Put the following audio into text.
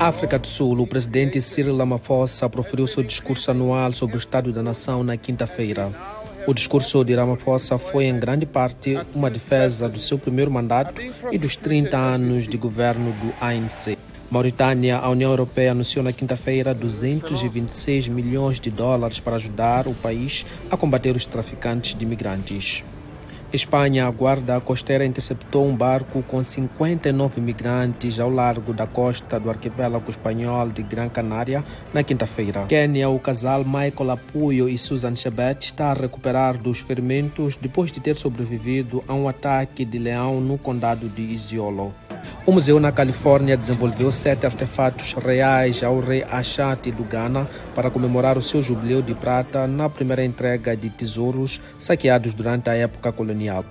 África do Sul, o presidente Cyril Ramaphosa proferiu seu discurso anual sobre o Estado da Nação na quinta-feira. O discurso de Ramaphosa foi, em grande parte, uma defesa do seu primeiro mandato e dos 30 anos de governo do ANC. Mauritânia, a União Europeia anunciou na quinta-feira 226 milhões de dólares para ajudar o país a combater os traficantes de imigrantes. Espanha, a guarda costeira interceptou um barco com 59 migrantes ao largo da costa do arquipélago espanhol de Gran Canária na quinta-feira. Quênia, o casal Michael Apuyo e Susan Chebet está a recuperar dos ferimentos depois de ter sobrevivido a um ataque de leão no condado de Isiolo. O museu na Califórnia desenvolveu sete artefatos reais ao rei Ashati do Ghana para comemorar o seu jubileu de prata na primeira entrega de tesouros saqueados durante a época colonial.